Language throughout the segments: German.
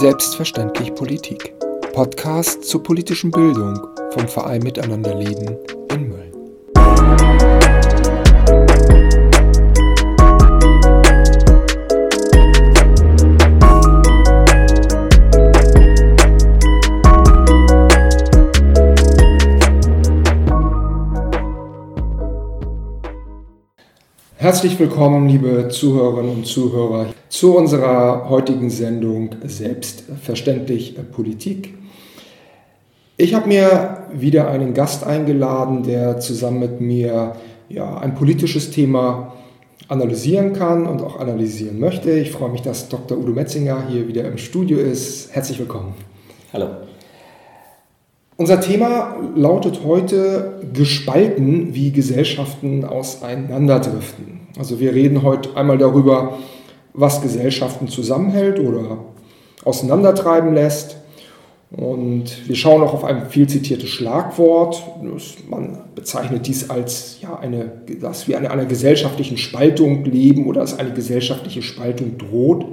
Selbstverständlich Politik. Podcast zur politischen Bildung vom Verein Miteinanderleben in Herzlich willkommen, liebe Zuhörerinnen und Zuhörer, zu unserer heutigen Sendung Selbstverständlich Politik. Ich habe mir wieder einen Gast eingeladen, der zusammen mit mir ja, ein politisches Thema analysieren kann und auch analysieren möchte. Ich freue mich, dass Dr. Udo Metzinger hier wieder im Studio ist. Herzlich willkommen. Hallo. Unser Thema lautet heute gespalten, wie Gesellschaften auseinanderdriften. Also wir reden heute einmal darüber, was Gesellschaften zusammenhält oder auseinandertreiben lässt. Und wir schauen auch auf ein viel zitiertes Schlagwort. Man bezeichnet dies als ja, eine, dass wir an einer gesellschaftlichen Spaltung leben oder dass eine gesellschaftliche Spaltung droht.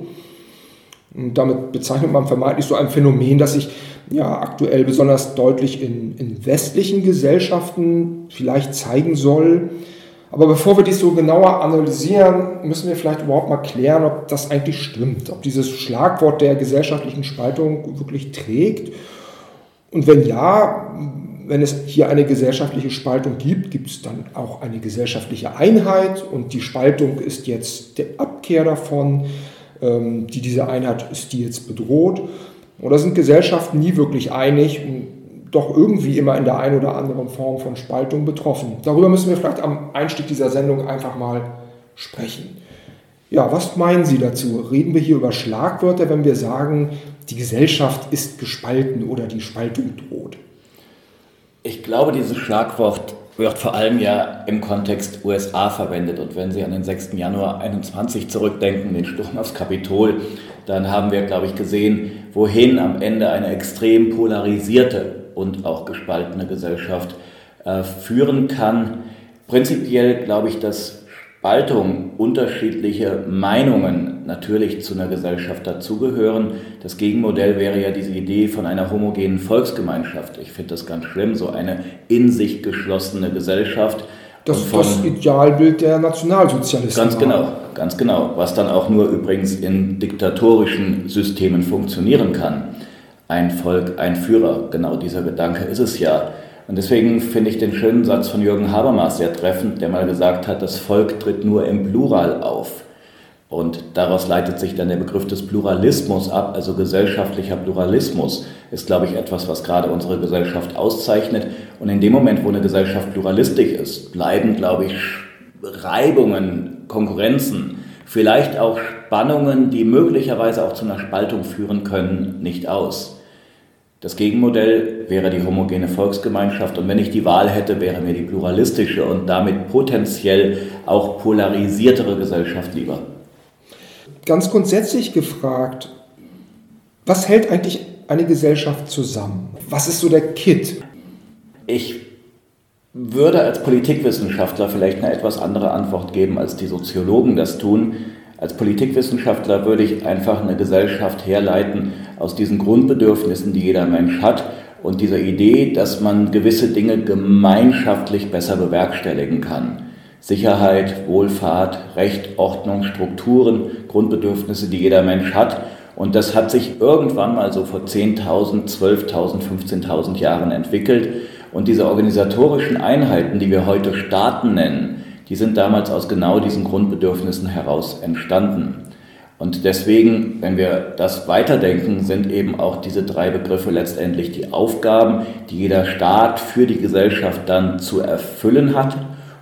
Und damit bezeichnet man vermeintlich so ein Phänomen, das sich ja aktuell besonders deutlich in, in westlichen Gesellschaften vielleicht zeigen soll. Aber bevor wir dies so genauer analysieren, müssen wir vielleicht überhaupt mal klären, ob das eigentlich stimmt, ob dieses Schlagwort der gesellschaftlichen Spaltung wirklich trägt. Und wenn ja, wenn es hier eine gesellschaftliche Spaltung gibt, gibt es dann auch eine gesellschaftliche Einheit und die Spaltung ist jetzt der Abkehr davon, die diese Einheit ist die jetzt bedroht. Oder sind Gesellschaften nie wirklich einig und doch irgendwie immer in der einen oder anderen Form von Spaltung betroffen? Darüber müssen wir vielleicht am Einstieg dieser Sendung einfach mal sprechen. Ja, was meinen Sie dazu? Reden wir hier über Schlagwörter, wenn wir sagen, die Gesellschaft ist gespalten oder die Spaltung droht? Ich glaube, dieses Schlagwort wird vor allem ja im Kontext USA verwendet. Und wenn Sie an den 6. Januar 21 zurückdenken, den Sturm aufs Kapitol, dann haben wir, glaube ich, gesehen, wohin am Ende eine extrem polarisierte und auch gespaltene Gesellschaft äh, führen kann. Prinzipiell glaube ich, dass Spaltung unterschiedliche Meinungen natürlich zu einer Gesellschaft dazugehören. Das Gegenmodell wäre ja diese Idee von einer homogenen Volksgemeinschaft. Ich finde das ganz schlimm, so eine in sich geschlossene Gesellschaft. Das ist das Idealbild der Nationalsozialisten. Ganz genau, ganz genau. Was dann auch nur übrigens in diktatorischen Systemen funktionieren kann. Ein Volk, ein Führer, genau dieser Gedanke ist es ja. Und deswegen finde ich den schönen Satz von Jürgen Habermas sehr treffend, der mal gesagt hat, das Volk tritt nur im Plural auf. Und daraus leitet sich dann der Begriff des Pluralismus ab, also gesellschaftlicher Pluralismus ist, glaube ich, etwas, was gerade unsere Gesellschaft auszeichnet. Und in dem Moment, wo eine Gesellschaft pluralistisch ist, bleiben, glaube ich, Reibungen, Konkurrenzen, vielleicht auch Spannungen, die möglicherweise auch zu einer Spaltung führen können, nicht aus. Das Gegenmodell wäre die homogene Volksgemeinschaft und wenn ich die Wahl hätte, wäre mir die pluralistische und damit potenziell auch polarisiertere Gesellschaft lieber. Ganz grundsätzlich gefragt, was hält eigentlich eine Gesellschaft zusammen? Was ist so der Kit? Ich würde als Politikwissenschaftler vielleicht eine etwas andere Antwort geben, als die Soziologen das tun. Als Politikwissenschaftler würde ich einfach eine Gesellschaft herleiten aus diesen Grundbedürfnissen, die jeder Mensch hat und dieser Idee, dass man gewisse Dinge gemeinschaftlich besser bewerkstelligen kann. Sicherheit, Wohlfahrt, Recht, Ordnung, Strukturen, Grundbedürfnisse, die jeder Mensch hat. Und das hat sich irgendwann mal so vor 10.000, 12.000, 15.000 Jahren entwickelt. Und diese organisatorischen Einheiten, die wir heute Staaten nennen, die sind damals aus genau diesen Grundbedürfnissen heraus entstanden. Und deswegen, wenn wir das weiterdenken, sind eben auch diese drei Begriffe letztendlich die Aufgaben, die jeder Staat für die Gesellschaft dann zu erfüllen hat.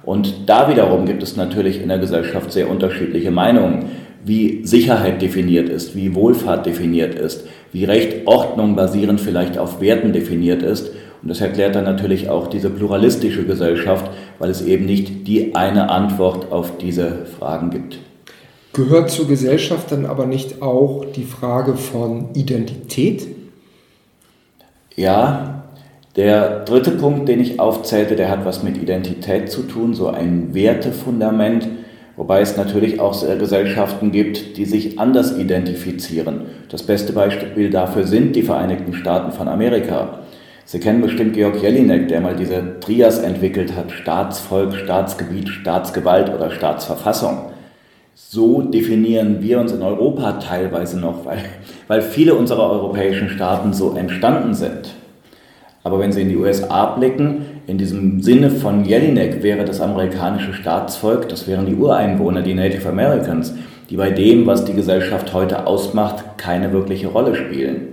Und da wiederum gibt es natürlich in der Gesellschaft sehr unterschiedliche Meinungen, wie Sicherheit definiert ist, wie Wohlfahrt definiert ist, wie Recht, Ordnung basierend vielleicht auf Werten definiert ist. Und das erklärt dann natürlich auch diese pluralistische Gesellschaft, weil es eben nicht die eine Antwort auf diese Fragen gibt. Gehört zur Gesellschaft dann aber nicht auch die Frage von Identität? Ja, der dritte Punkt, den ich aufzählte, der hat was mit Identität zu tun, so ein Wertefundament, Wobei es natürlich auch Gesellschaften gibt, die sich anders identifizieren. Das beste Beispiel dafür sind die Vereinigten Staaten von Amerika. Sie kennen bestimmt Georg Jelinek, der mal diese Trias entwickelt hat, Staatsvolk, Staatsgebiet, Staatsgewalt oder Staatsverfassung. So definieren wir uns in Europa teilweise noch, weil, weil viele unserer europäischen Staaten so entstanden sind. Aber wenn Sie in die USA blicken, in diesem Sinne von Jelinek wäre das amerikanische Staatsvolk, das wären die Ureinwohner, die Native Americans, die bei dem, was die Gesellschaft heute ausmacht, keine wirkliche Rolle spielen.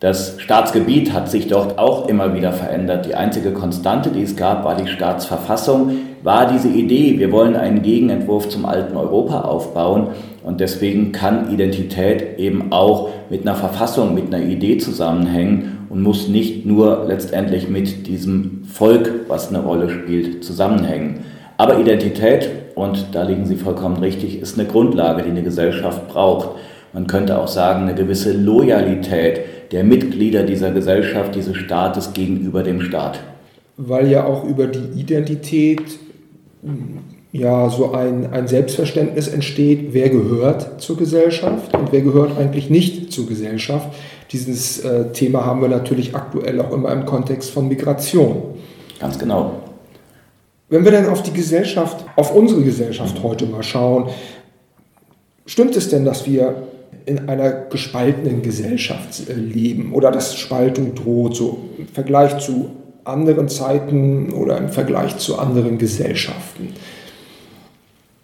Das Staatsgebiet hat sich dort auch immer wieder verändert. Die einzige Konstante, die es gab, war die Staatsverfassung, war diese Idee, wir wollen einen Gegenentwurf zum alten Europa aufbauen und deswegen kann Identität eben auch mit einer Verfassung, mit einer Idee zusammenhängen und muss nicht nur letztendlich mit diesem Volk, was eine Rolle spielt, zusammenhängen. Aber Identität, und da liegen Sie vollkommen richtig, ist eine Grundlage, die eine Gesellschaft braucht. Man könnte auch sagen, eine gewisse Loyalität der Mitglieder dieser Gesellschaft, dieses Staates gegenüber dem Staat. Weil ja auch über die Identität ja so ein, ein Selbstverständnis entsteht, wer gehört zur Gesellschaft und wer gehört eigentlich nicht zur Gesellschaft. Dieses äh, Thema haben wir natürlich aktuell auch immer im Kontext von Migration. Ganz genau. Wenn wir dann auf die Gesellschaft, auf unsere Gesellschaft heute mal schauen, stimmt es denn, dass wir in einer gespaltenen Gesellschaft äh, leben oder dass Spaltung droht, so im Vergleich zu anderen Zeiten oder im Vergleich zu anderen Gesellschaften?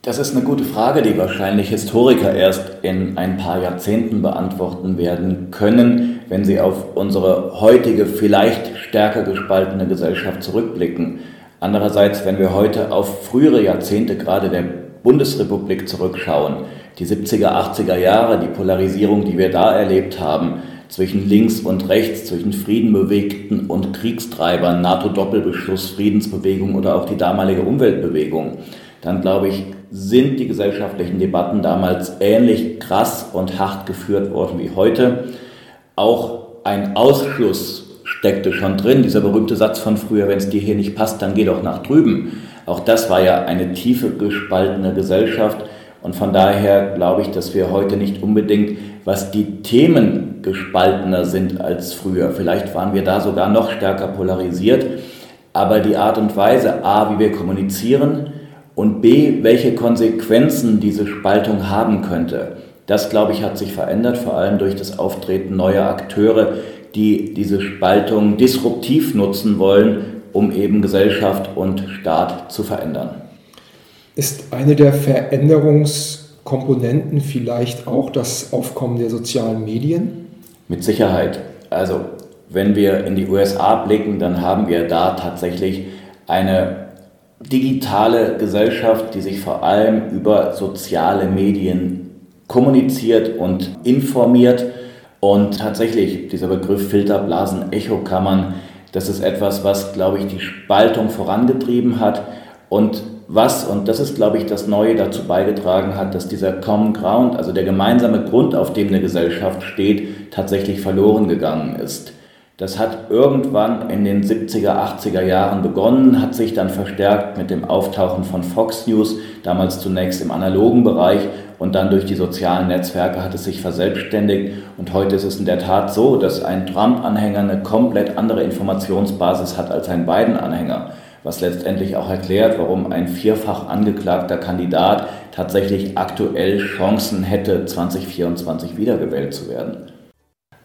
Das ist eine gute Frage, die wahrscheinlich Historiker erst in ein paar Jahrzehnten beantworten werden können, wenn sie auf unsere heutige, vielleicht stärker gespaltene Gesellschaft zurückblicken. Andererseits, wenn wir heute auf frühere Jahrzehnte gerade der Bundesrepublik zurückschauen, die 70er, 80er Jahre, die Polarisierung, die wir da erlebt haben, zwischen links und rechts, zwischen Friedenbewegten und Kriegstreibern, NATO-Doppelbeschluss, Friedensbewegung oder auch die damalige Umweltbewegung, dann glaube ich, sind die gesellschaftlichen Debatten damals ähnlich krass und hart geführt worden wie heute. Auch ein Ausschluss steckte schon drin, dieser berühmte Satz von früher, wenn es dir hier nicht passt, dann geh doch nach drüben. Auch das war ja eine tiefe gespaltene Gesellschaft. Und von daher glaube ich, dass wir heute nicht unbedingt, was die Themen gespaltener sind als früher. Vielleicht waren wir da sogar noch stärker polarisiert. Aber die Art und Weise, a, wie wir kommunizieren und b, welche Konsequenzen diese Spaltung haben könnte, das, glaube ich, hat sich verändert, vor allem durch das Auftreten neuer Akteure, die diese Spaltung disruptiv nutzen wollen, um eben Gesellschaft und Staat zu verändern. Ist eine der Veränderungskomponenten vielleicht auch das Aufkommen der sozialen Medien? Mit Sicherheit. Also wenn wir in die USA blicken, dann haben wir da tatsächlich eine digitale Gesellschaft, die sich vor allem über soziale Medien kommuniziert und informiert. Und tatsächlich, dieser Begriff Filterblasen, Echokammern, das ist etwas, was, glaube ich, die Spaltung vorangetrieben hat und was, und das ist, glaube ich, das Neue dazu beigetragen hat, dass dieser Common Ground, also der gemeinsame Grund, auf dem eine Gesellschaft steht, tatsächlich verloren gegangen ist. Das hat irgendwann in den 70er, 80er Jahren begonnen, hat sich dann verstärkt mit dem Auftauchen von Fox News, damals zunächst im analogen Bereich und dann durch die sozialen Netzwerke hat es sich verselbstständigt. Und heute ist es in der Tat so, dass ein Trump-Anhänger eine komplett andere Informationsbasis hat als ein Biden-Anhänger was letztendlich auch erklärt, warum ein vierfach angeklagter Kandidat tatsächlich aktuell Chancen hätte, 2024 wiedergewählt zu werden.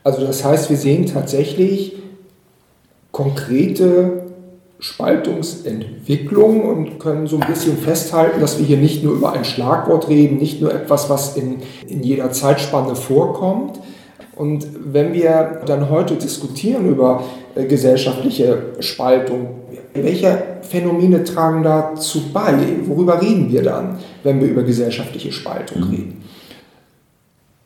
Also das heißt, wir sehen tatsächlich konkrete Spaltungsentwicklung und können so ein bisschen festhalten, dass wir hier nicht nur über ein Schlagwort reden, nicht nur etwas, was in, in jeder Zeitspanne vorkommt. Und wenn wir dann heute diskutieren über äh, gesellschaftliche Spaltung, welche Phänomene tragen dazu bei? Worüber reden wir dann, wenn wir über gesellschaftliche Spaltung mhm. reden?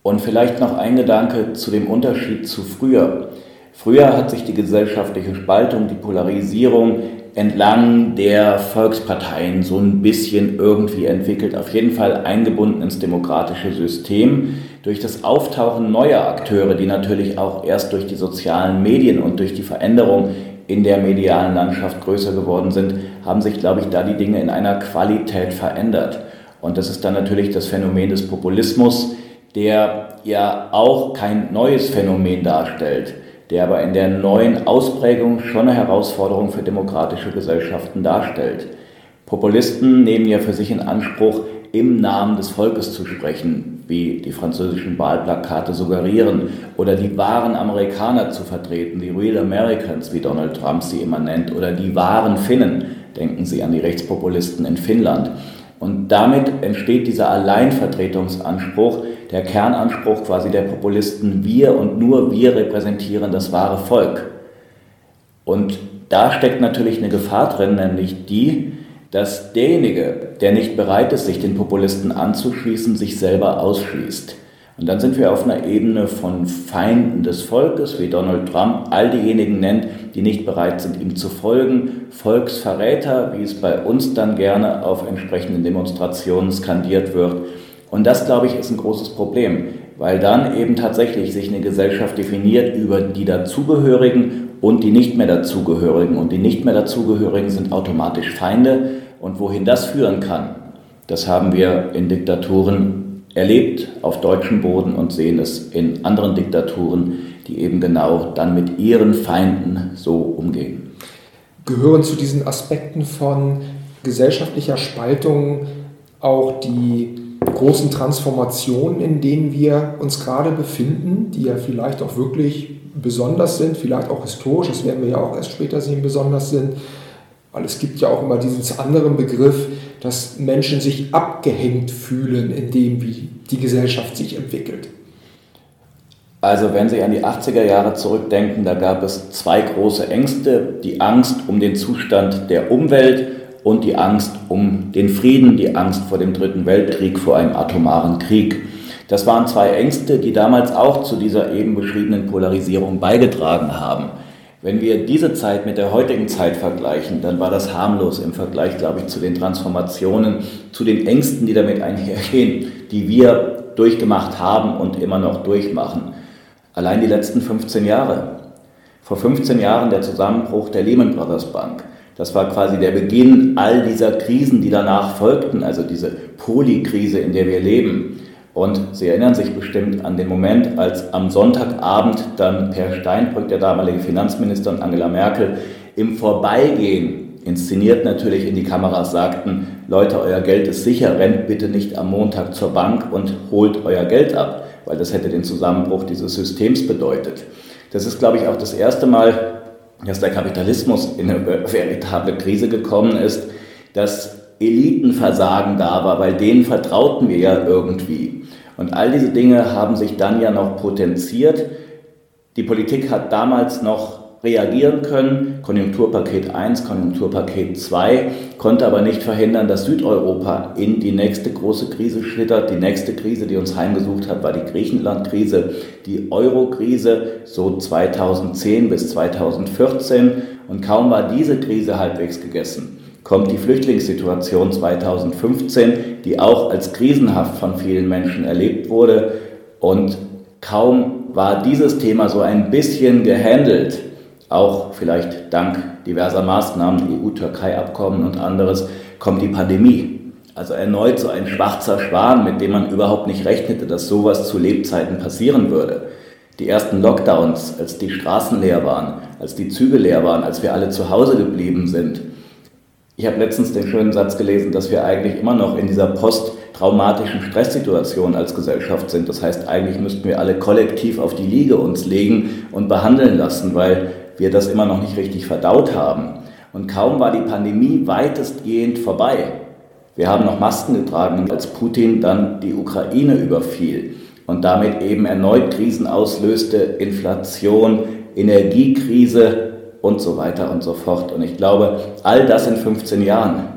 Und vielleicht noch ein Gedanke zu dem Unterschied zu früher. Früher hat sich die gesellschaftliche Spaltung, die Polarisierung entlang der Volksparteien so ein bisschen irgendwie entwickelt, auf jeden Fall eingebunden ins demokratische System. Durch das Auftauchen neuer Akteure, die natürlich auch erst durch die sozialen Medien und durch die Veränderung in der medialen Landschaft größer geworden sind, haben sich, glaube ich, da die Dinge in einer Qualität verändert. Und das ist dann natürlich das Phänomen des Populismus, der ja auch kein neues Phänomen darstellt, der aber in der neuen Ausprägung schon eine Herausforderung für demokratische Gesellschaften darstellt. Populisten nehmen ja für sich in Anspruch, im Namen des Volkes zu sprechen, wie die französischen Wahlplakate suggerieren, oder die wahren Amerikaner zu vertreten, die Real Americans, wie Donald Trump sie immer nennt, oder die wahren Finnen, denken Sie an die Rechtspopulisten in Finnland. Und damit entsteht dieser Alleinvertretungsanspruch, der Kernanspruch quasi der Populisten, wir und nur wir repräsentieren das wahre Volk. Und da steckt natürlich eine Gefahr drin, nämlich die, dass derjenige, der nicht bereit ist, sich den Populisten anzuschließen, sich selber ausschließt. Und dann sind wir auf einer Ebene von Feinden des Volkes, wie Donald Trump all diejenigen nennt, die nicht bereit sind, ihm zu folgen, Volksverräter, wie es bei uns dann gerne auf entsprechenden Demonstrationen skandiert wird. Und das, glaube ich, ist ein großes Problem, weil dann eben tatsächlich sich eine Gesellschaft definiert über die Dazugehörigen und die nicht mehr Dazugehörigen. Und die nicht mehr Dazugehörigen sind automatisch Feinde und wohin das führen kann, das haben wir in Diktaturen erlebt auf deutschem Boden und sehen es in anderen Diktaturen, die eben genau dann mit ihren Feinden so umgehen. Gehören zu diesen Aspekten von gesellschaftlicher Spaltung auch die großen Transformationen, in denen wir uns gerade befinden, die ja vielleicht auch wirklich besonders sind, vielleicht auch historisch, das werden wir ja auch erst später sehen, besonders sind, weil es gibt ja auch immer diesen anderen Begriff, dass Menschen sich abgehängt fühlen in dem, wie die Gesellschaft sich entwickelt. Also wenn Sie an die 80er Jahre zurückdenken, da gab es zwei große Ängste. Die Angst um den Zustand der Umwelt und die Angst um den Frieden, die Angst vor dem Dritten Weltkrieg, vor einem atomaren Krieg. Das waren zwei Ängste, die damals auch zu dieser eben beschriebenen Polarisierung beigetragen haben. Wenn wir diese Zeit mit der heutigen Zeit vergleichen, dann war das harmlos im Vergleich, glaube ich, zu den Transformationen, zu den Ängsten, die damit einhergehen, die wir durchgemacht haben und immer noch durchmachen. Allein die letzten 15 Jahre. Vor 15 Jahren der Zusammenbruch der Lehman Brothers Bank. Das war quasi der Beginn all dieser Krisen, die danach folgten, also diese Polykrise, in der wir leben. Und Sie erinnern sich bestimmt an den Moment, als am Sonntagabend dann Per Steinbrück, der damalige Finanzminister, und Angela Merkel im Vorbeigehen, inszeniert natürlich in die Kameras, sagten, Leute, euer Geld ist sicher, rennt bitte nicht am Montag zur Bank und holt euer Geld ab, weil das hätte den Zusammenbruch dieses Systems bedeutet. Das ist, glaube ich, auch das erste Mal, dass der Kapitalismus in eine veritable Krise gekommen ist, dass Elitenversagen da war, weil denen vertrauten wir ja irgendwie. Und all diese Dinge haben sich dann ja noch potenziert. Die Politik hat damals noch reagieren können. Konjunkturpaket 1, Konjunkturpaket 2 konnte aber nicht verhindern, dass Südeuropa in die nächste große Krise schlittert. Die nächste Krise, die uns heimgesucht hat, war die Griechenland-Krise, die Euro-Krise, so 2010 bis 2014. Und kaum war diese Krise halbwegs gegessen, kommt die Flüchtlingssituation 2015, die auch als krisenhaft von vielen Menschen erlebt wurde. Und kaum war dieses Thema so ein bisschen gehandelt, auch vielleicht dank diverser Maßnahmen, EU-Türkei-Abkommen und anderes, kommt die Pandemie. Also erneut so ein schwarzer Schwan, mit dem man überhaupt nicht rechnete, dass sowas zu Lebzeiten passieren würde. Die ersten Lockdowns, als die Straßen leer waren, als die Züge leer waren, als wir alle zu Hause geblieben sind, ich habe letztens den schönen Satz gelesen, dass wir eigentlich immer noch in dieser posttraumatischen Stresssituation als Gesellschaft sind. Das heißt, eigentlich müssten wir alle kollektiv auf die Liege uns legen und behandeln lassen, weil wir das immer noch nicht richtig verdaut haben. Und kaum war die Pandemie weitestgehend vorbei. Wir haben noch Masken getragen, als Putin dann die Ukraine überfiel und damit eben erneut Krisen auslöste, Inflation, Energiekrise, und so weiter und so fort. Und ich glaube, all das in 15 Jahren,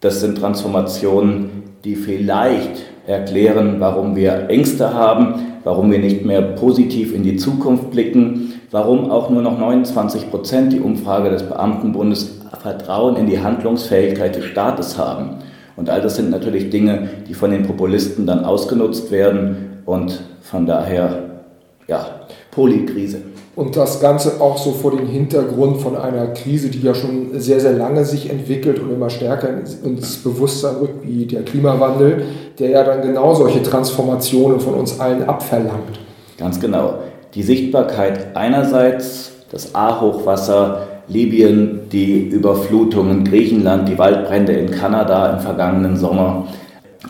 das sind Transformationen, die vielleicht erklären, warum wir Ängste haben, warum wir nicht mehr positiv in die Zukunft blicken, warum auch nur noch 29 Prozent die Umfrage des Beamtenbundes Vertrauen in die Handlungsfähigkeit des Staates haben. Und all das sind natürlich Dinge, die von den Populisten dann ausgenutzt werden und von daher, ja, Polykrise. Und das Ganze auch so vor dem Hintergrund von einer Krise, die ja schon sehr, sehr lange sich entwickelt und immer stärker ins Bewusstsein rückt, wie der Klimawandel, der ja dann genau solche Transformationen von uns allen abverlangt. Ganz genau. Die Sichtbarkeit einerseits, das A-Hochwasser, Libyen, die Überflutungen, Griechenland, die Waldbrände in Kanada im vergangenen Sommer.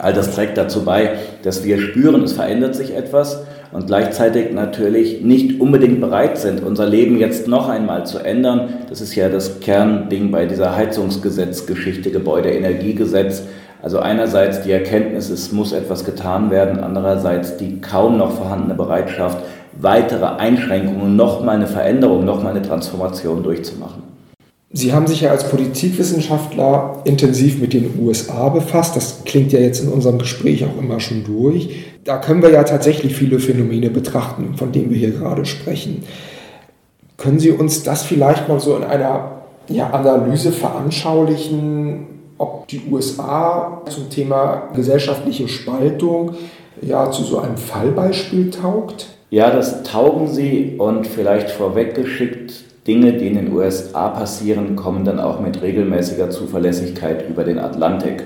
All das trägt dazu bei, dass wir spüren, es verändert sich etwas und gleichzeitig natürlich nicht unbedingt bereit sind, unser Leben jetzt noch einmal zu ändern. Das ist ja das Kernding bei dieser Heizungsgesetzgeschichte, Gebäudeenergiegesetz. Also einerseits die Erkenntnis, es muss etwas getan werden, andererseits die kaum noch vorhandene Bereitschaft, weitere Einschränkungen, nochmal eine Veränderung, nochmal eine Transformation durchzumachen. Sie haben sich ja als Politikwissenschaftler intensiv mit den USA befasst. Das klingt ja jetzt in unserem Gespräch auch immer schon durch. Da können wir ja tatsächlich viele Phänomene betrachten, von denen wir hier gerade sprechen. Können Sie uns das vielleicht mal so in einer ja, Analyse veranschaulichen, ob die USA zum Thema gesellschaftliche Spaltung ja zu so einem Fallbeispiel taugt? Ja, das taugen sie und vielleicht vorweggeschickt Dinge, die in den USA passieren, kommen dann auch mit regelmäßiger Zuverlässigkeit über den Atlantik,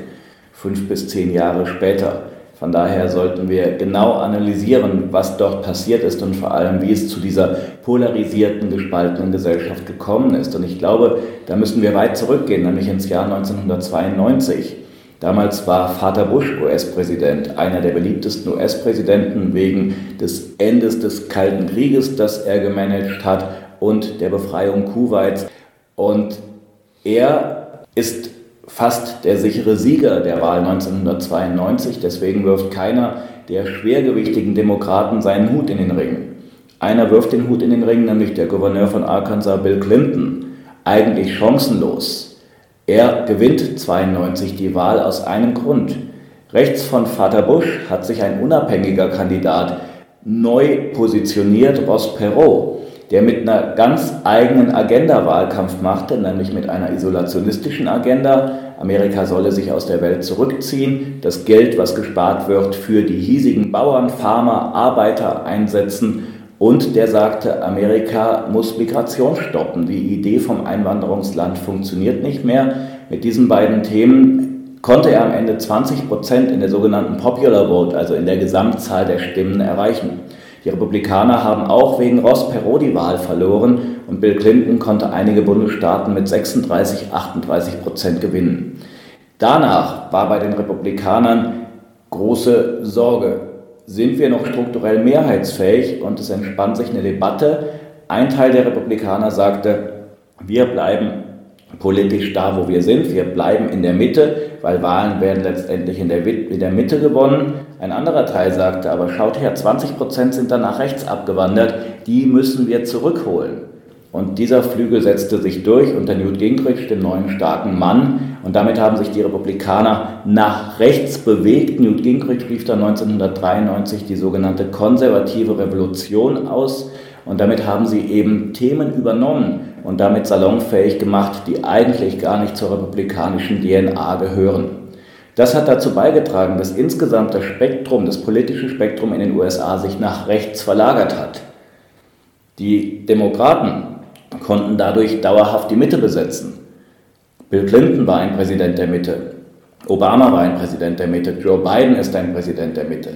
fünf bis zehn Jahre später. Von daher sollten wir genau analysieren, was dort passiert ist und vor allem, wie es zu dieser polarisierten, gespaltenen Gesellschaft gekommen ist. Und ich glaube, da müssen wir weit zurückgehen, nämlich ins Jahr 1992. Damals war Vater Bush US-Präsident, einer der beliebtesten US-Präsidenten wegen des Endes des Kalten Krieges, das er gemanagt hat und der Befreiung Kuwaits. Und er ist fast der sichere Sieger der Wahl 1992. Deswegen wirft keiner der schwergewichtigen Demokraten seinen Hut in den Ring. Einer wirft den Hut in den Ring, nämlich der Gouverneur von Arkansas, Bill Clinton. Eigentlich chancenlos. Er gewinnt 92 die Wahl aus einem Grund. Rechts von Vater Bush hat sich ein unabhängiger Kandidat neu positioniert, Ross Perot der mit einer ganz eigenen Agenda Wahlkampf machte, nämlich mit einer isolationistischen Agenda. Amerika solle sich aus der Welt zurückziehen, das Geld, was gespart wird, für die hiesigen Bauern, Farmer, Arbeiter einsetzen. Und der sagte, Amerika muss Migration stoppen. Die Idee vom Einwanderungsland funktioniert nicht mehr. Mit diesen beiden Themen konnte er am Ende 20 Prozent in der sogenannten Popular Vote, also in der Gesamtzahl der Stimmen, erreichen. Die Republikaner haben auch wegen Ross Perot die Wahl verloren und Bill Clinton konnte einige Bundesstaaten mit 36, 38 Prozent gewinnen. Danach war bei den Republikanern große Sorge. Sind wir noch strukturell mehrheitsfähig? Und es entspann sich eine Debatte. Ein Teil der Republikaner sagte, wir bleiben politisch da, wo wir sind. Wir bleiben in der Mitte, weil Wahlen werden letztendlich in der, in der Mitte gewonnen. Ein anderer Teil sagte aber, schaut her, 20 Prozent sind dann nach rechts abgewandert, die müssen wir zurückholen. Und dieser Flügel setzte sich durch unter Newt Gingrich, dem neuen starken Mann. Und damit haben sich die Republikaner nach rechts bewegt. Newt Gingrich rief dann 1993 die sogenannte konservative Revolution aus. Und damit haben sie eben Themen übernommen, und damit salonfähig gemacht, die eigentlich gar nicht zur republikanischen DNA gehören. Das hat dazu beigetragen, dass insgesamt das Spektrum, das politische Spektrum in den USA sich nach rechts verlagert hat. Die Demokraten konnten dadurch dauerhaft die Mitte besetzen. Bill Clinton war ein Präsident der Mitte. Obama war ein Präsident der Mitte. Joe Biden ist ein Präsident der Mitte.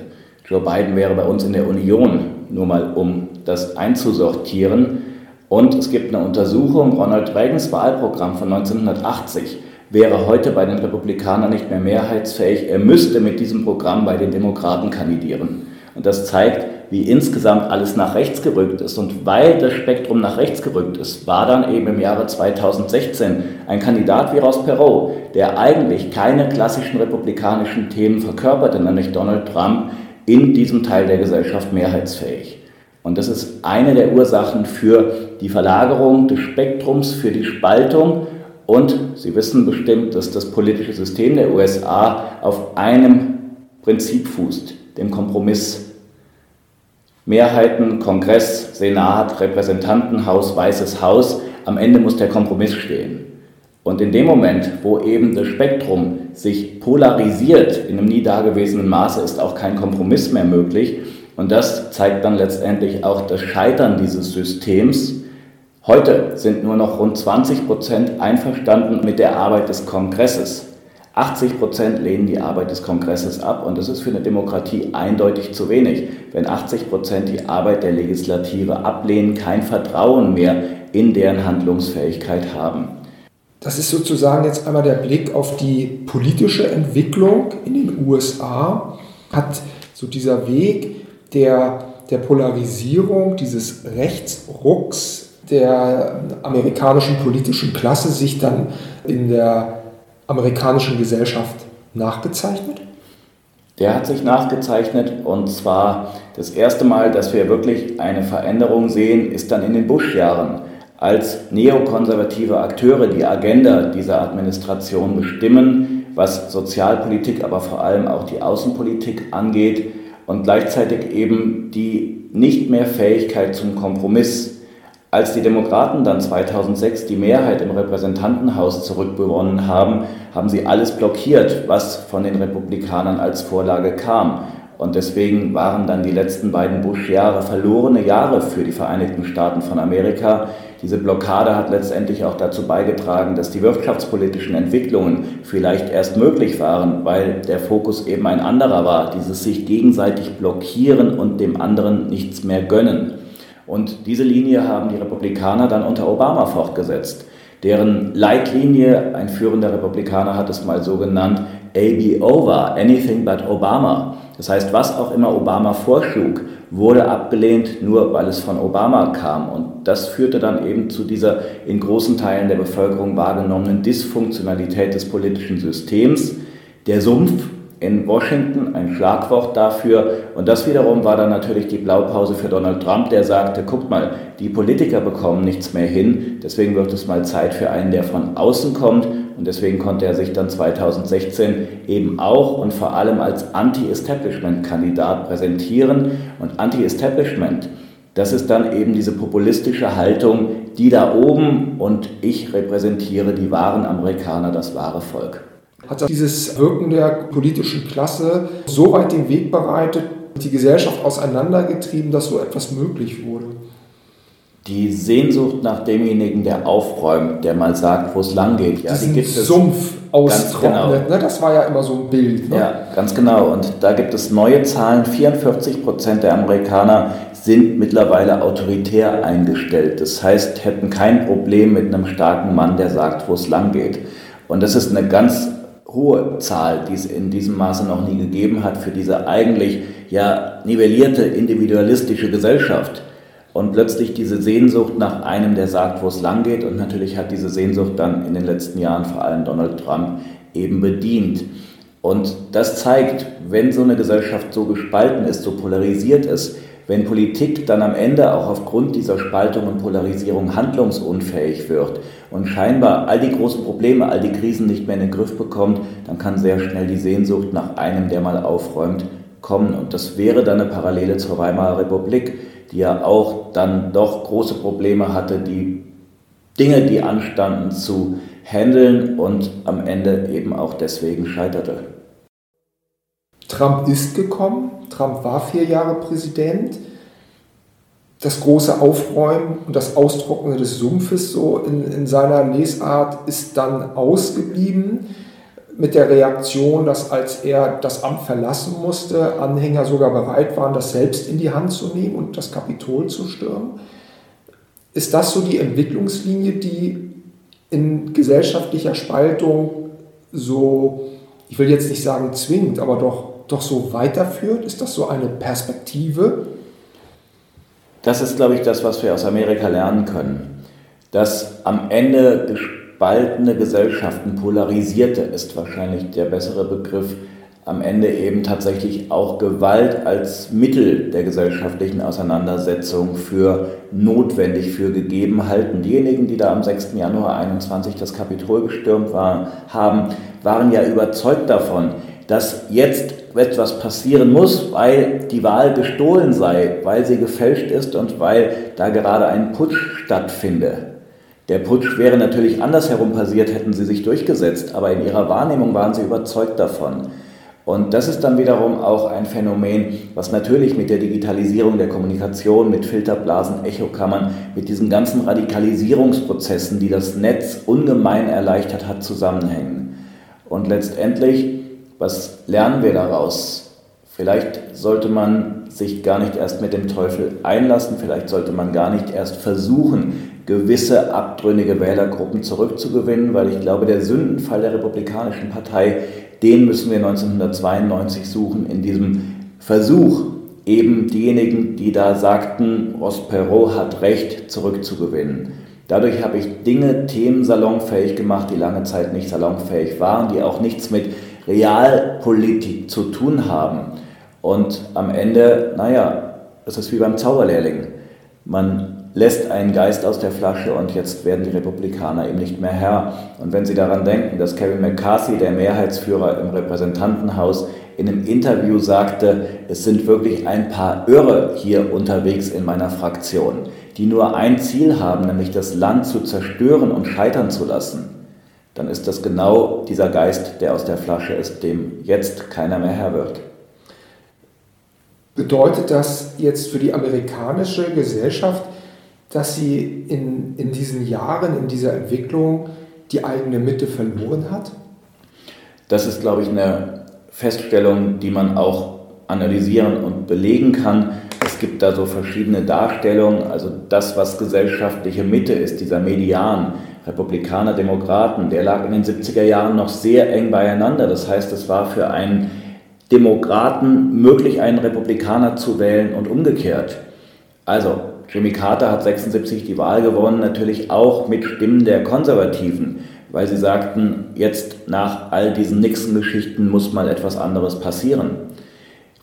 Joe Biden wäre bei uns in der Union, nur mal um das einzusortieren. Und es gibt eine Untersuchung, Ronald Reagans Wahlprogramm von 1980 wäre heute bei den Republikanern nicht mehr mehrheitsfähig. Er müsste mit diesem Programm bei den Demokraten kandidieren. Und das zeigt, wie insgesamt alles nach rechts gerückt ist. Und weil das Spektrum nach rechts gerückt ist, war dann eben im Jahre 2016 ein Kandidat wie Ross Perot, der eigentlich keine klassischen republikanischen Themen verkörperte, nämlich Donald Trump, in diesem Teil der Gesellschaft mehrheitsfähig. Und das ist eine der Ursachen für die Verlagerung des Spektrums, für die Spaltung. Und Sie wissen bestimmt, dass das politische System der USA auf einem Prinzip fußt, dem Kompromiss. Mehrheiten, Kongress, Senat, Repräsentantenhaus, Weißes Haus, am Ende muss der Kompromiss stehen. Und in dem Moment, wo eben das Spektrum sich polarisiert in einem nie dagewesenen Maße, ist auch kein Kompromiss mehr möglich. Und das zeigt dann letztendlich auch das Scheitern dieses Systems. Heute sind nur noch rund 20 Prozent einverstanden mit der Arbeit des Kongresses. 80 Prozent lehnen die Arbeit des Kongresses ab und das ist für eine Demokratie eindeutig zu wenig. Wenn 80 Prozent die Arbeit der Legislative ablehnen, kein Vertrauen mehr in deren Handlungsfähigkeit haben. Das ist sozusagen jetzt einmal der Blick auf die politische Entwicklung in den USA. Hat so dieser Weg der, der Polarisierung, dieses Rechtsrucks der amerikanischen politischen Klasse sich dann in der amerikanischen Gesellschaft nachgezeichnet? Der hat sich nachgezeichnet und zwar das erste Mal, dass wir wirklich eine Veränderung sehen, ist dann in den Bush-Jahren, als neokonservative Akteure die Agenda dieser Administration bestimmen, was Sozialpolitik, aber vor allem auch die Außenpolitik angeht und gleichzeitig eben die nicht mehr Fähigkeit zum Kompromiss als die Demokraten dann 2006 die Mehrheit im Repräsentantenhaus zurückbewonnen haben, haben sie alles blockiert, was von den Republikanern als Vorlage kam. Und deswegen waren dann die letzten beiden Bush-Jahre verlorene Jahre für die Vereinigten Staaten von Amerika. Diese Blockade hat letztendlich auch dazu beigetragen, dass die wirtschaftspolitischen Entwicklungen vielleicht erst möglich waren, weil der Fokus eben ein anderer war, dieses sich gegenseitig blockieren und dem anderen nichts mehr gönnen. Und diese Linie haben die Republikaner dann unter Obama fortgesetzt. Deren Leitlinie, ein führender Republikaner hat es mal so genannt, AB over, anything but Obama. Das heißt, was auch immer Obama vorschlug, wurde abgelehnt, nur weil es von Obama kam. Und das führte dann eben zu dieser in großen Teilen der Bevölkerung wahrgenommenen Dysfunktionalität des politischen Systems. Der Sumpf in Washington ein Schlagwort dafür. Und das wiederum war dann natürlich die Blaupause für Donald Trump, der sagte, guckt mal, die Politiker bekommen nichts mehr hin, deswegen wird es mal Zeit für einen, der von außen kommt. Und deswegen konnte er sich dann 2016 eben auch und vor allem als Anti-Establishment-Kandidat präsentieren. Und Anti-Establishment, das ist dann eben diese populistische Haltung, die da oben und ich repräsentiere die wahren Amerikaner, das wahre Volk hat dieses Wirken der politischen Klasse so weit den Weg bereitet, die Gesellschaft auseinandergetrieben, dass so etwas möglich wurde. Die Sehnsucht nach demjenigen, der aufräumt, der mal sagt, wo es lang geht. Ja, Diesen die gibt es Sumpf austrocknet, genau. ne? das war ja immer so ein Bild. Ne? Ja, ganz genau. Und da gibt es neue Zahlen. 44 Prozent der Amerikaner sind mittlerweile autoritär eingestellt. Das heißt, hätten kein Problem mit einem starken Mann, der sagt, wo es lang geht. Und das ist eine ganz hohe Zahl, die es in diesem Maße noch nie gegeben hat für diese eigentlich ja nivellierte individualistische Gesellschaft. Und plötzlich diese Sehnsucht nach einem, der sagt, wo es lang geht. Und natürlich hat diese Sehnsucht dann in den letzten Jahren vor allem Donald Trump eben bedient. Und das zeigt, wenn so eine Gesellschaft so gespalten ist, so polarisiert ist, wenn Politik dann am Ende auch aufgrund dieser Spaltung und Polarisierung handlungsunfähig wird und scheinbar all die großen Probleme, all die Krisen nicht mehr in den Griff bekommt, dann kann sehr schnell die Sehnsucht nach einem, der mal aufräumt, kommen. Und das wäre dann eine Parallele zur Weimarer Republik, die ja auch dann doch große Probleme hatte, die Dinge, die anstanden, zu handeln und am Ende eben auch deswegen scheiterte. Trump ist gekommen, Trump war vier Jahre Präsident. Das große Aufräumen und das Austrocknen des Sumpfes so in, in seiner Lesart ist dann ausgeblieben mit der Reaktion, dass als er das Amt verlassen musste, Anhänger sogar bereit waren, das selbst in die Hand zu nehmen und das Kapitol zu stürmen. Ist das so die Entwicklungslinie, die in gesellschaftlicher Spaltung so, ich will jetzt nicht sagen zwingt, aber doch doch so weiterführt? Ist das so eine Perspektive? Das ist, glaube ich, das, was wir aus Amerika lernen können. Dass am Ende gespaltene Gesellschaften, polarisierte ist wahrscheinlich der bessere Begriff, am Ende eben tatsächlich auch Gewalt als Mittel der gesellschaftlichen Auseinandersetzung für notwendig, für gegeben halten. Diejenigen, die da am 6. Januar 21 das Kapitol gestürmt waren, haben, waren ja überzeugt davon, dass jetzt etwas passieren muss, weil die Wahl gestohlen sei, weil sie gefälscht ist und weil da gerade ein Putsch stattfinde. Der Putsch wäre natürlich andersherum passiert, hätten sie sich durchgesetzt, aber in ihrer Wahrnehmung waren sie überzeugt davon. Und das ist dann wiederum auch ein Phänomen, was natürlich mit der Digitalisierung der Kommunikation, mit Filterblasen, Echokammern, mit diesen ganzen Radikalisierungsprozessen, die das Netz ungemein erleichtert hat, zusammenhängen. Und letztendlich, was lernen wir daraus? Vielleicht sollte man sich gar nicht erst mit dem Teufel einlassen, vielleicht sollte man gar nicht erst versuchen, gewisse abtrünnige Wählergruppen zurückzugewinnen, weil ich glaube, der Sündenfall der Republikanischen Partei den müssen wir 1992 suchen, in diesem Versuch, eben diejenigen, die da sagten, Ross Perot hat Recht, zurückzugewinnen. Dadurch habe ich Dinge, Themen salonfähig gemacht, die lange Zeit nicht salonfähig waren, die auch nichts mit Realpolitik zu tun haben. Und am Ende, naja, es ist wie beim Zauberlehrling. Man lässt einen Geist aus der Flasche und jetzt werden die Republikaner ihm nicht mehr Herr. Und wenn Sie daran denken, dass Kevin McCarthy, der Mehrheitsführer im Repräsentantenhaus, in einem Interview sagte, es sind wirklich ein paar Irre hier unterwegs in meiner Fraktion, die nur ein Ziel haben, nämlich das Land zu zerstören und scheitern zu lassen, dann ist das genau dieser Geist, der aus der Flasche ist, dem jetzt keiner mehr Herr wird. Bedeutet das jetzt für die amerikanische Gesellschaft, dass sie in, in diesen Jahren, in dieser Entwicklung die eigene Mitte verloren hat? Das ist, glaube ich, eine Feststellung, die man auch analysieren und belegen kann. Es gibt da so verschiedene Darstellungen. Also das, was gesellschaftliche Mitte ist, dieser Median, Republikaner, Demokraten, der lag in den 70er Jahren noch sehr eng beieinander. Das heißt, es war für einen Demokraten möglich, einen Republikaner zu wählen und umgekehrt. Also Jimmy Carter hat 76 die Wahl gewonnen, natürlich auch mit Stimmen der Konservativen, weil sie sagten, jetzt nach all diesen Nixon-Geschichten muss mal etwas anderes passieren.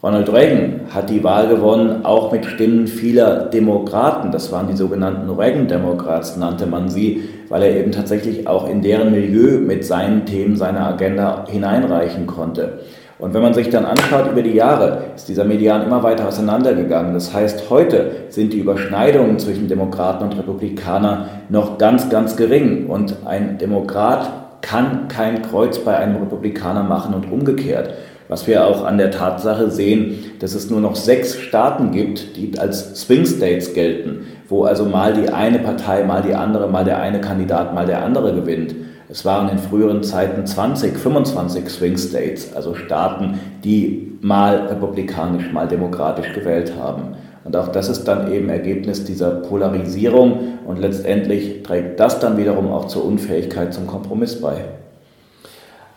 Ronald Reagan hat die Wahl gewonnen, auch mit Stimmen vieler Demokraten. Das waren die sogenannten Reagan-Democrats, nannte man sie, weil er eben tatsächlich auch in deren Milieu mit seinen Themen, seiner Agenda hineinreichen konnte. Und wenn man sich dann anschaut über die Jahre, ist dieser Median immer weiter auseinandergegangen. Das heißt, heute sind die Überschneidungen zwischen Demokraten und Republikanern noch ganz, ganz gering. Und ein Demokrat kann kein Kreuz bei einem Republikaner machen und umgekehrt. Was wir auch an der Tatsache sehen, dass es nur noch sechs Staaten gibt, die als Swing States gelten, wo also mal die eine Partei, mal die andere, mal der eine Kandidat, mal der andere gewinnt. Es waren in früheren Zeiten 20, 25 Swing States, also Staaten, die mal republikanisch, mal demokratisch gewählt haben. Und auch das ist dann eben Ergebnis dieser Polarisierung und letztendlich trägt das dann wiederum auch zur Unfähigkeit zum Kompromiss bei.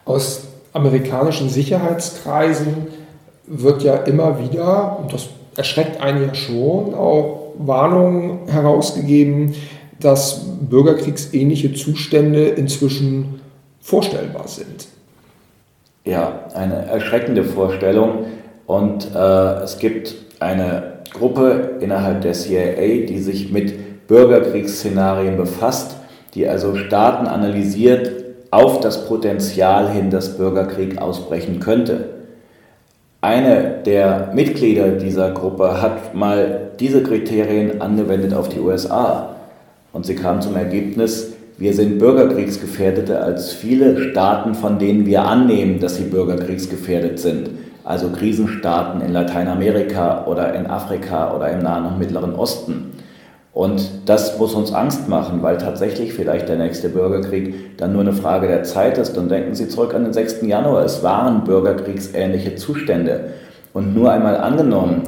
Aus amerikanischen Sicherheitskreisen wird ja immer wieder, und das erschreckt einen ja schon, auch Warnungen herausgegeben, dass bürgerkriegsähnliche Zustände inzwischen vorstellbar sind. Ja, eine erschreckende Vorstellung. Und äh, es gibt eine Gruppe innerhalb der CIA, die sich mit Bürgerkriegsszenarien befasst, die also Staaten analysiert auf das Potenzial hin, dass Bürgerkrieg ausbrechen könnte. Eine der Mitglieder dieser Gruppe hat mal diese Kriterien angewendet auf die USA. Und sie kam zum Ergebnis, wir sind bürgerkriegsgefährdeter als viele Staaten, von denen wir annehmen, dass sie bürgerkriegsgefährdet sind. Also Krisenstaaten in Lateinamerika oder in Afrika oder im Nahen und Mittleren Osten. Und das muss uns Angst machen, weil tatsächlich vielleicht der nächste Bürgerkrieg dann nur eine Frage der Zeit ist. Und denken Sie zurück an den 6. Januar. Es waren bürgerkriegsähnliche Zustände. Und nur einmal angenommen,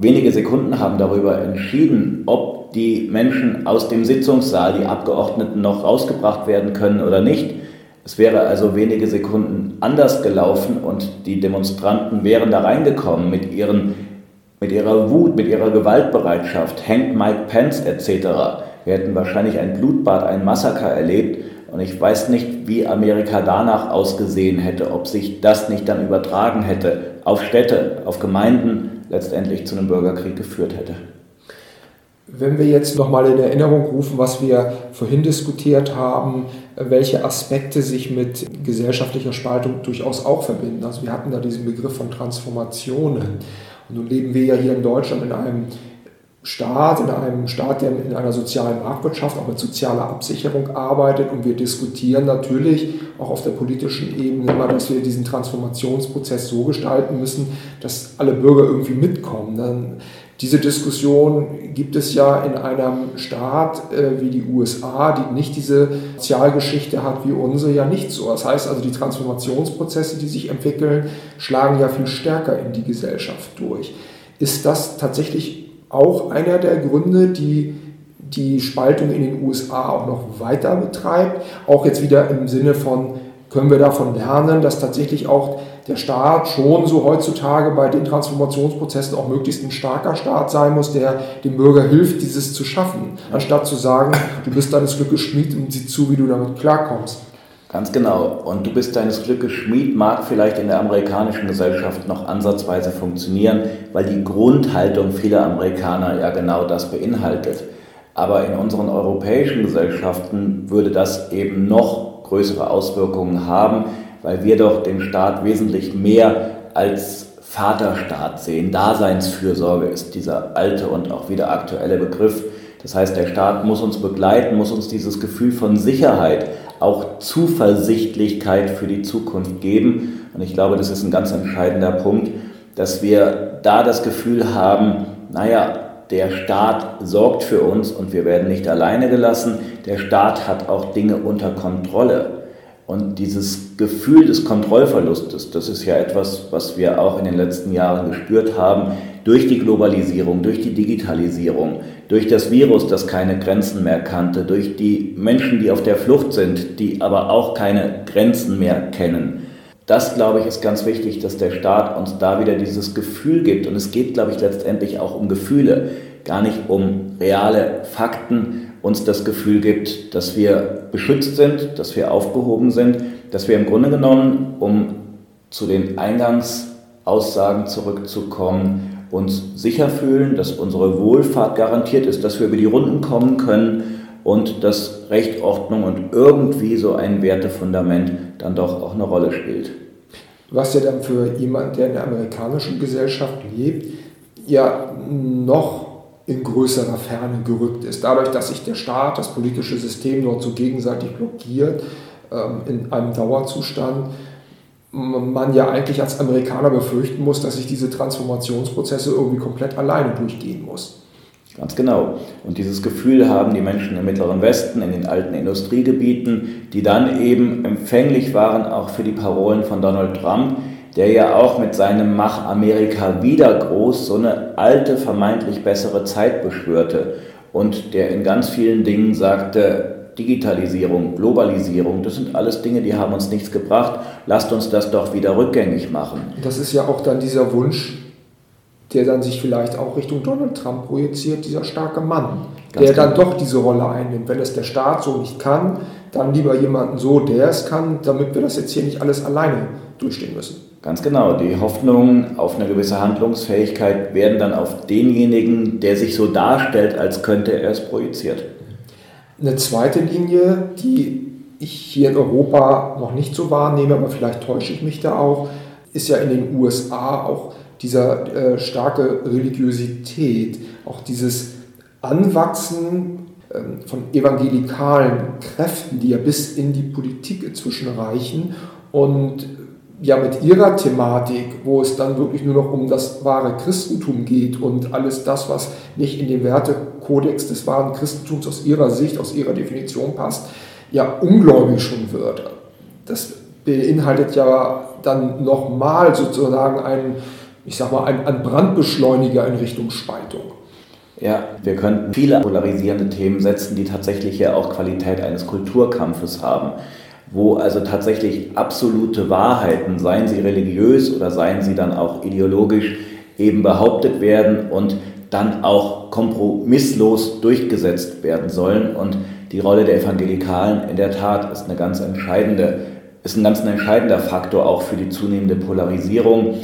wenige Sekunden haben darüber entschieden, ob die Menschen aus dem Sitzungssaal, die Abgeordneten, noch rausgebracht werden können oder nicht. Es wäre also wenige Sekunden anders gelaufen und die Demonstranten wären da reingekommen mit, ihren, mit ihrer Wut, mit ihrer Gewaltbereitschaft, hängt Mike Pence etc. Wir hätten wahrscheinlich ein Blutbad, ein Massaker erlebt und ich weiß nicht, wie Amerika danach ausgesehen hätte, ob sich das nicht dann übertragen hätte auf Städte, auf Gemeinden, letztendlich zu einem Bürgerkrieg geführt hätte. Wenn wir jetzt nochmal in Erinnerung rufen, was wir vorhin diskutiert haben, welche Aspekte sich mit gesellschaftlicher Spaltung durchaus auch verbinden. Also wir hatten da diesen Begriff von Transformationen. Nun leben wir ja hier in Deutschland in einem Staat, in einem Staat, der in einer sozialen Marktwirtschaft auch mit sozialer Absicherung arbeitet. Und wir diskutieren natürlich auch auf der politischen Ebene immer, dass wir diesen Transformationsprozess so gestalten müssen, dass alle Bürger irgendwie mitkommen. Dann diese Diskussion gibt es ja in einem Staat äh, wie die USA, die nicht diese Sozialgeschichte hat wie unsere, ja nicht so. Das heißt also, die Transformationsprozesse, die sich entwickeln, schlagen ja viel stärker in die Gesellschaft durch. Ist das tatsächlich auch einer der Gründe, die die Spaltung in den USA auch noch weiter betreibt? Auch jetzt wieder im Sinne von, können wir davon lernen, dass tatsächlich auch der Staat schon so heutzutage bei den Transformationsprozessen auch möglichst ein starker Staat sein muss, der dem Bürger hilft, dieses zu schaffen, anstatt zu sagen, du bist deines Glückes Schmied und sieh zu, wie du damit klarkommst. Ganz genau. Und du bist deines Glückes Schmied mag vielleicht in der amerikanischen Gesellschaft noch ansatzweise funktionieren, weil die Grundhaltung vieler Amerikaner ja genau das beinhaltet. Aber in unseren europäischen Gesellschaften würde das eben noch größere Auswirkungen haben, weil wir doch den Staat wesentlich mehr als Vaterstaat sehen. Daseinsfürsorge ist dieser alte und auch wieder aktuelle Begriff. Das heißt, der Staat muss uns begleiten, muss uns dieses Gefühl von Sicherheit, auch Zuversichtlichkeit für die Zukunft geben. Und ich glaube, das ist ein ganz entscheidender Punkt, dass wir da das Gefühl haben, naja, der Staat sorgt für uns und wir werden nicht alleine gelassen. Der Staat hat auch Dinge unter Kontrolle. Und dieses Gefühl des Kontrollverlustes, das ist ja etwas, was wir auch in den letzten Jahren gespürt haben, durch die Globalisierung, durch die Digitalisierung, durch das Virus, das keine Grenzen mehr kannte, durch die Menschen, die auf der Flucht sind, die aber auch keine Grenzen mehr kennen. Das, glaube ich, ist ganz wichtig, dass der Staat uns da wieder dieses Gefühl gibt. Und es geht, glaube ich, letztendlich auch um Gefühle, gar nicht um reale Fakten, uns das Gefühl gibt, dass wir beschützt sind, dass wir aufgehoben sind, dass wir im Grunde genommen, um zu den Eingangsaussagen zurückzukommen, uns sicher fühlen, dass unsere Wohlfahrt garantiert ist, dass wir über die Runden kommen können und dass Recht, Ordnung und irgendwie so ein Wertefundament dann doch auch eine Rolle spielt. Was ja dann für jemanden, der in der amerikanischen Gesellschaft lebt, ja noch in größerer Ferne gerückt ist. Dadurch, dass sich der Staat, das politische System dort so gegenseitig blockiert, ähm, in einem Dauerzustand, man ja eigentlich als Amerikaner befürchten muss, dass sich diese Transformationsprozesse irgendwie komplett alleine durchgehen muss. Ganz genau. Und dieses Gefühl haben die Menschen im Mittleren Westen, in den alten Industriegebieten, die dann eben empfänglich waren auch für die Parolen von Donald Trump, der ja auch mit seinem Mach Amerika wieder groß so eine alte, vermeintlich bessere Zeit beschwörte und der in ganz vielen Dingen sagte, Digitalisierung, Globalisierung, das sind alles Dinge, die haben uns nichts gebracht. Lasst uns das doch wieder rückgängig machen. Das ist ja auch dann dieser Wunsch, der dann sich vielleicht auch Richtung Donald Trump projiziert, dieser starke Mann, Ganz der dann genau. doch diese Rolle einnimmt. Wenn es der Staat so nicht kann, dann lieber jemanden so, der es kann, damit wir das jetzt hier nicht alles alleine durchstehen müssen. Ganz genau. Die Hoffnungen auf eine gewisse Handlungsfähigkeit werden dann auf denjenigen, der sich so darstellt, als könnte er es projiziert. Eine zweite Linie, die ich hier in Europa noch nicht so wahrnehme, aber vielleicht täusche ich mich da auch, ist ja in den USA auch dieser äh, starke Religiosität, auch dieses Anwachsen äh, von evangelikalen Kräften, die ja bis in die Politik inzwischen reichen und ja mit ihrer Thematik, wo es dann wirklich nur noch um das wahre Christentum geht und alles das, was nicht in den Wertekodex des wahren Christentums aus ihrer Sicht, aus ihrer Definition passt, ja ungläubig schon wird. Das beinhaltet ja dann nochmal sozusagen einen, ich sag mal, einen, Brandbeschleuniger in Richtung Spaltung. Ja, wir könnten viele polarisierende Themen setzen, die tatsächlich ja auch Qualität eines Kulturkampfes haben wo also tatsächlich absolute Wahrheiten, seien sie religiös oder seien sie dann auch ideologisch, eben behauptet werden und dann auch kompromisslos durchgesetzt werden sollen. Und die Rolle der Evangelikalen in der Tat ist eine ganz entscheidende, ist ein ganz entscheidender Faktor auch für die zunehmende Polarisierung,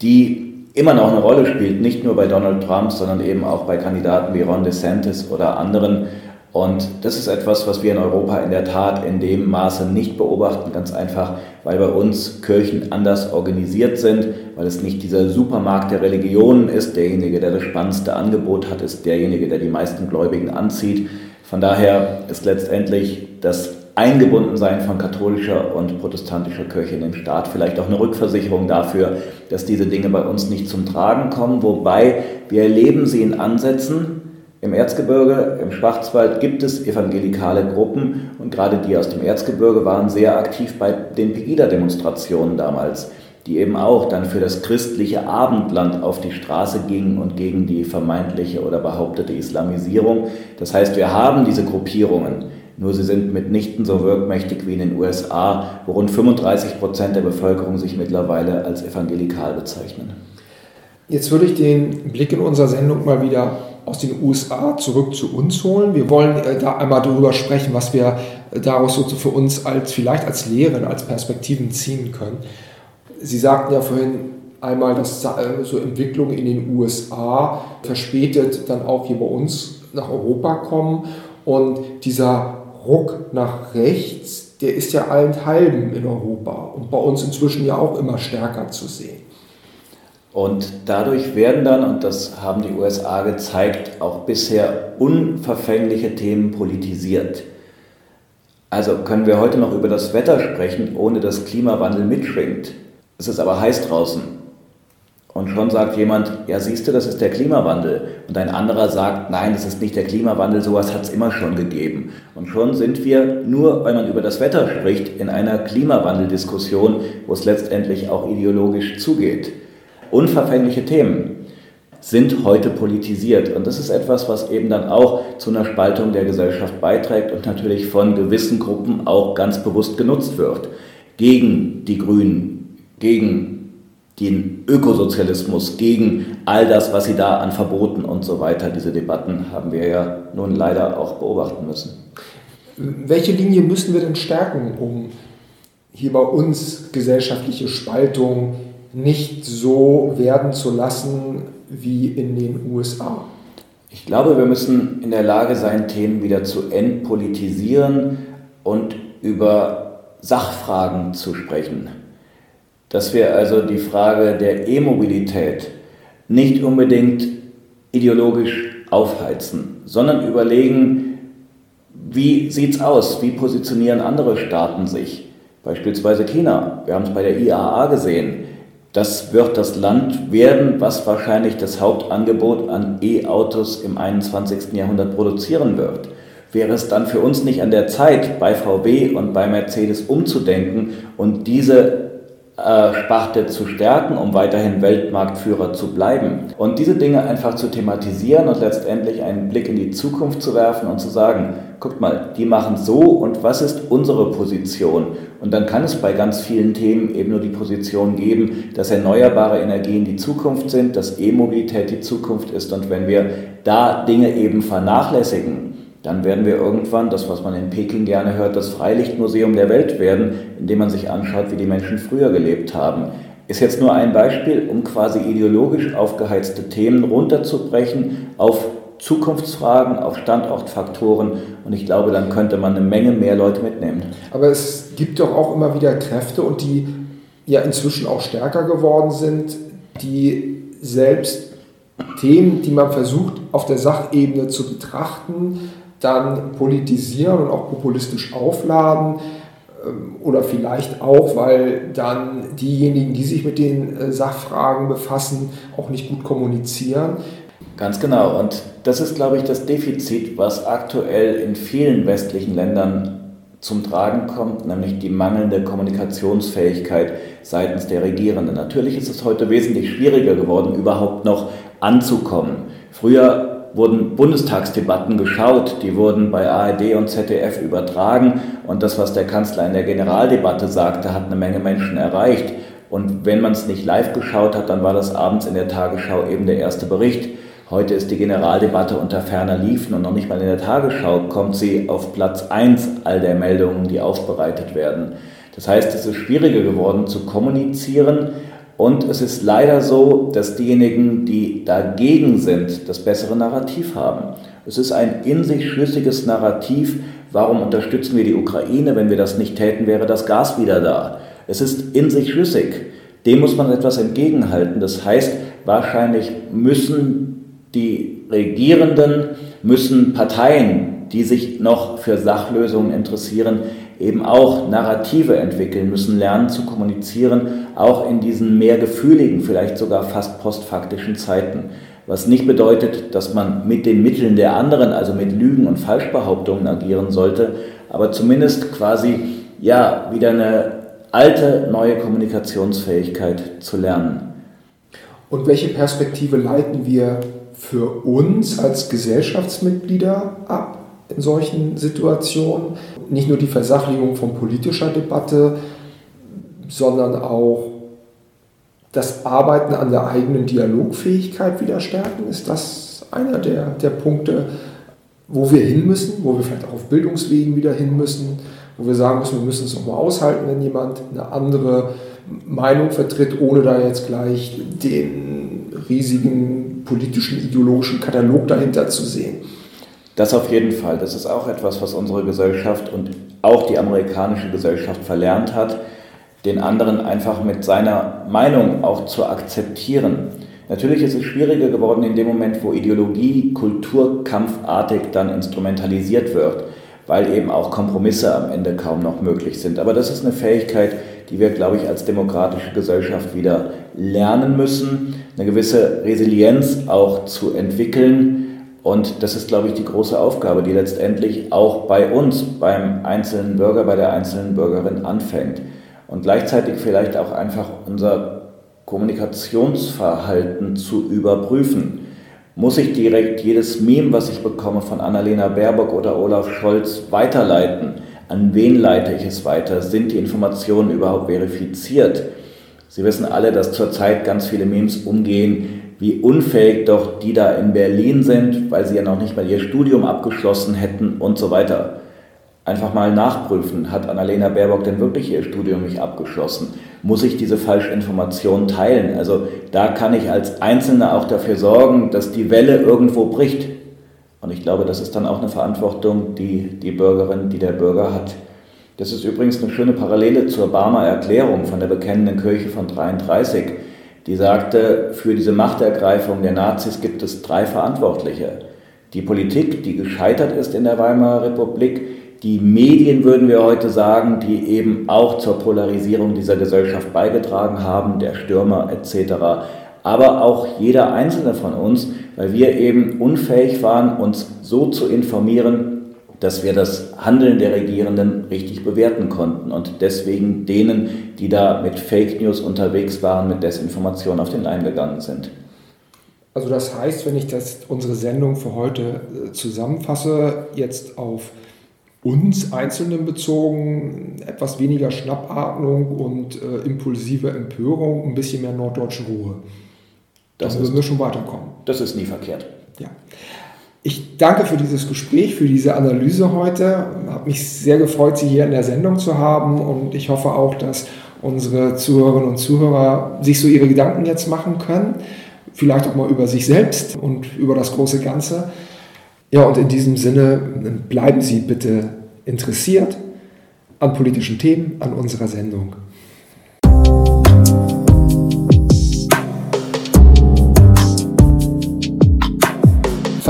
die immer noch eine Rolle spielt, nicht nur bei Donald Trump, sondern eben auch bei Kandidaten wie Ron DeSantis oder anderen Und das ist etwas, was wir in Europa in der Tat in dem Maße nicht beobachten, ganz einfach, weil bei uns Kirchen anders organisiert sind, weil es nicht dieser Supermarkt der Religionen ist, derjenige, der das spannendste Angebot hat, ist derjenige, der die meisten Gläubigen anzieht. Von daher ist letztendlich das Eingebundensein von katholischer und protestantischer Kirche in den Staat vielleicht auch eine Rückversicherung dafür, dass diese Dinge bei uns nicht zum Tragen kommen, wobei wir erleben sie in Ansätzen, im Erzgebirge, im Schwarzwald gibt es evangelikale Gruppen und gerade die aus dem Erzgebirge waren sehr aktiv bei den Pegida-Demonstrationen damals, die eben auch dann für das christliche Abendland auf die Straße gingen und gegen die vermeintliche oder behauptete Islamisierung. Das heißt, wir haben diese Gruppierungen, nur sie sind mitnichten so wirkmächtig wie in den USA, wo rund 35 Prozent der Bevölkerung sich mittlerweile als evangelikal bezeichnen. Jetzt würde ich den Blick in unserer Sendung mal wieder aus den USA zurück zu uns holen. Wir wollen äh, da einmal darüber sprechen, was wir äh, daraus so für uns als vielleicht als Lehren, als Perspektiven ziehen können. Sie sagten ja vorhin einmal, dass äh, so Entwicklungen in den USA verspätet dann auch hier bei uns nach Europa kommen und dieser Ruck nach rechts, der ist ja allenthalben in Europa und bei uns inzwischen ja auch immer stärker zu sehen. Und dadurch werden dann, und das haben die USA gezeigt, auch bisher unverfängliche Themen politisiert. Also können wir heute noch über das Wetter sprechen, ohne dass Klimawandel mitschwingt. Es ist aber heiß draußen. Und schon sagt jemand, ja siehst du, das ist der Klimawandel. Und ein anderer sagt, nein, das ist nicht der Klimawandel, sowas hat es immer schon gegeben. Und schon sind wir, nur weil man über das Wetter spricht, in einer Klimawandeldiskussion, wo es letztendlich auch ideologisch zugeht unverfängliche Themen sind heute politisiert. Und das ist etwas, was eben dann auch zu einer Spaltung der Gesellschaft beiträgt und natürlich von gewissen Gruppen auch ganz bewusst genutzt wird. Gegen die Grünen, gegen den Ökosozialismus, gegen all das, was sie da an Verboten und so weiter, diese Debatten haben wir ja nun leider auch beobachten müssen. Welche Linie müssen wir denn stärken, um hier bei uns gesellschaftliche Spaltung nicht so werden zu lassen wie in den USA? Ich glaube, wir müssen in der Lage sein, Themen wieder zu entpolitisieren und über Sachfragen zu sprechen. Dass wir also die Frage der E-Mobilität nicht unbedingt ideologisch aufheizen, sondern überlegen, wie sieht es aus, wie positionieren andere Staaten sich, beispielsweise China. Wir haben es bei der IAA gesehen. Das wird das Land werden, was wahrscheinlich das Hauptangebot an E-Autos im 21. Jahrhundert produzieren wird. Wäre es dann für uns nicht an der Zeit, bei VW und bei Mercedes umzudenken und diese äh, Sparte zu stärken, um weiterhin Weltmarktführer zu bleiben. Und diese Dinge einfach zu thematisieren und letztendlich einen Blick in die Zukunft zu werfen und zu sagen, guckt mal, die machen so und was ist unsere Position? Und dann kann es bei ganz vielen Themen eben nur die Position geben, dass erneuerbare Energien die Zukunft sind, dass E-Mobilität die Zukunft ist. Und wenn wir da Dinge eben vernachlässigen, dann werden wir irgendwann, das was man in Peking gerne hört, das Freilichtmuseum der Welt werden, indem man sich anschaut, wie die Menschen früher gelebt haben. Ist jetzt nur ein Beispiel, um quasi ideologisch aufgeheizte Themen runterzubrechen auf Zukunftsfragen, auf Standortfaktoren und ich glaube, dann könnte man eine Menge mehr Leute mitnehmen. Aber es gibt doch auch immer wieder Kräfte und die ja inzwischen auch stärker geworden sind, die selbst Themen, die man versucht auf der Sachebene zu betrachten, dann politisieren und auch populistisch aufladen ähm, oder vielleicht auch, weil dann diejenigen, die sich mit den äh, Sachfragen befassen, auch nicht gut kommunizieren. Ganz genau. Und das ist, glaube ich, das Defizit, was aktuell in vielen westlichen Ländern zum Tragen kommt, nämlich die mangelnde Kommunikationsfähigkeit seitens der Regierenden. Natürlich ist es heute wesentlich schwieriger geworden, überhaupt noch anzukommen. Früher wurden Bundestagsdebatten geschaut, die wurden bei ARD und ZDF übertragen und das, was der Kanzler in der Generaldebatte sagte, hat eine Menge Menschen erreicht. Und wenn man es nicht live geschaut hat, dann war das abends in der Tagesschau eben der erste Bericht. Heute ist die Generaldebatte unter ferner Liefen und noch nicht mal in der Tagesschau kommt sie auf Platz 1 all der Meldungen, die aufbereitet werden. Das heißt, es ist schwieriger geworden zu kommunizieren und es ist leider so, dass diejenigen, die dagegen sind, das bessere Narrativ haben. Es ist ein in sich schlüssiges Narrativ. Warum unterstützen wir die Ukraine? Wenn wir das nicht täten, wäre das Gas wieder da. Es ist in sich schlüssig. Dem muss man etwas entgegenhalten. Das heißt, wahrscheinlich müssen die Regierenden, müssen Parteien, die sich noch für Sachlösungen interessieren, eben auch Narrative entwickeln, müssen lernen zu kommunizieren, auch in diesen mehr gefühligen, vielleicht sogar fast postfaktischen Zeiten. Was nicht bedeutet, dass man mit den Mitteln der anderen, also mit Lügen und Falschbehauptungen agieren sollte, aber zumindest quasi ja wieder eine alte neue Kommunikationsfähigkeit zu lernen. Und welche Perspektive leiten wir für uns als Gesellschaftsmitglieder ab in solchen Situationen? Nicht nur die Versachlichung von politischer Debatte, sondern auch das Arbeiten an der eigenen Dialogfähigkeit wieder stärken. Ist das einer der, der Punkte, wo wir hin müssen, wo wir vielleicht auch auf Bildungswegen wieder hin müssen, wo wir sagen müssen, wir müssen es auch mal aushalten, wenn jemand eine andere Meinung vertritt, ohne da jetzt gleich den riesigen politischen, ideologischen Katalog dahinter zu sehen. Das auf jeden Fall. Das ist auch etwas, was unsere Gesellschaft und auch die amerikanische Gesellschaft verlernt hat, den anderen einfach mit seiner Meinung auch zu akzeptieren. Natürlich ist es schwieriger geworden in dem Moment, wo Ideologie kulturkampfartig dann instrumentalisiert wird, weil eben auch Kompromisse am Ende kaum noch möglich sind. Aber das ist eine Fähigkeit, die wir, glaube ich, als demokratische Gesellschaft wieder lernen müssen, eine gewisse Resilienz auch zu entwickeln. Und das ist, glaube ich, die große Aufgabe, die letztendlich auch bei uns, beim einzelnen Bürger, bei der einzelnen Bürgerin anfängt. Und gleichzeitig vielleicht auch einfach unser Kommunikationsverhalten zu überprüfen. Muss ich direkt jedes Meme, was ich bekomme von Annalena Baerbock oder Olaf Scholz, weiterleiten? An wen leite ich es weiter? Sind die Informationen überhaupt verifiziert? Sie wissen alle, dass zurzeit ganz viele Memes umgehen, wie unfähig doch die da in Berlin sind, weil sie ja noch nicht mal ihr Studium abgeschlossen hätten und so weiter. Einfach mal nachprüfen, hat Annalena Baerbock denn wirklich ihr Studium nicht abgeschlossen? Muss ich diese Falschinformation teilen? Also da kann ich als Einzelner auch dafür sorgen, dass die Welle irgendwo bricht. Und ich glaube, das ist dann auch eine Verantwortung, die die Bürgerin, die der Bürger hat. Das ist übrigens eine schöne Parallele zur Barmer Erklärung von der bekennenden Kirche von 33. Die sagte, für diese Machtergreifung der Nazis gibt es drei Verantwortliche. Die Politik, die gescheitert ist in der Weimarer Republik, die Medien, würden wir heute sagen, die eben auch zur Polarisierung dieser Gesellschaft beigetragen haben, der Stürmer etc aber auch jeder einzelne von uns, weil wir eben unfähig waren, uns so zu informieren, dass wir das Handeln der Regierenden richtig bewerten konnten und deswegen denen, die da mit Fake News unterwegs waren, mit Desinformation auf den Leim gegangen sind. Also das heißt, wenn ich das, unsere Sendung für heute äh, zusammenfasse, jetzt auf uns Einzelnen bezogen, etwas weniger Schnappatmung und äh, impulsive Empörung, ein bisschen mehr norddeutsche Ruhe. Das Dann würden wir schon weiterkommen. Das ist nie verkehrt. Ja. Ich danke für dieses Gespräch, für diese Analyse heute. Habe mich sehr gefreut, Sie hier in der Sendung zu haben und ich hoffe auch, dass unsere Zuhörerinnen und Zuhörer sich so ihre Gedanken jetzt machen können. Vielleicht auch mal über sich selbst und über das große Ganze. Ja, und in diesem Sinne bleiben Sie bitte interessiert an politischen Themen, an unserer Sendung.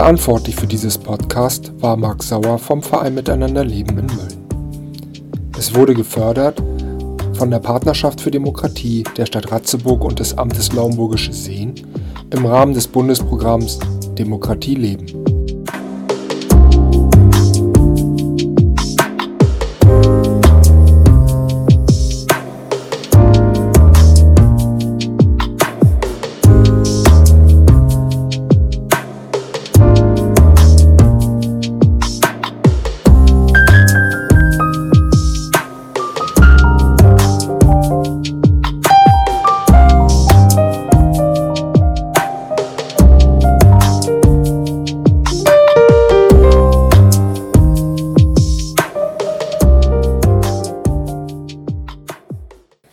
Verantwortlich für dieses Podcast war Marc Sauer vom Verein Miteinander Leben in Mölln. Es wurde gefördert von der Partnerschaft für Demokratie der Stadt Ratzeburg und des Amtes Laumburgische Seen im Rahmen des Bundesprogramms Demokratie leben.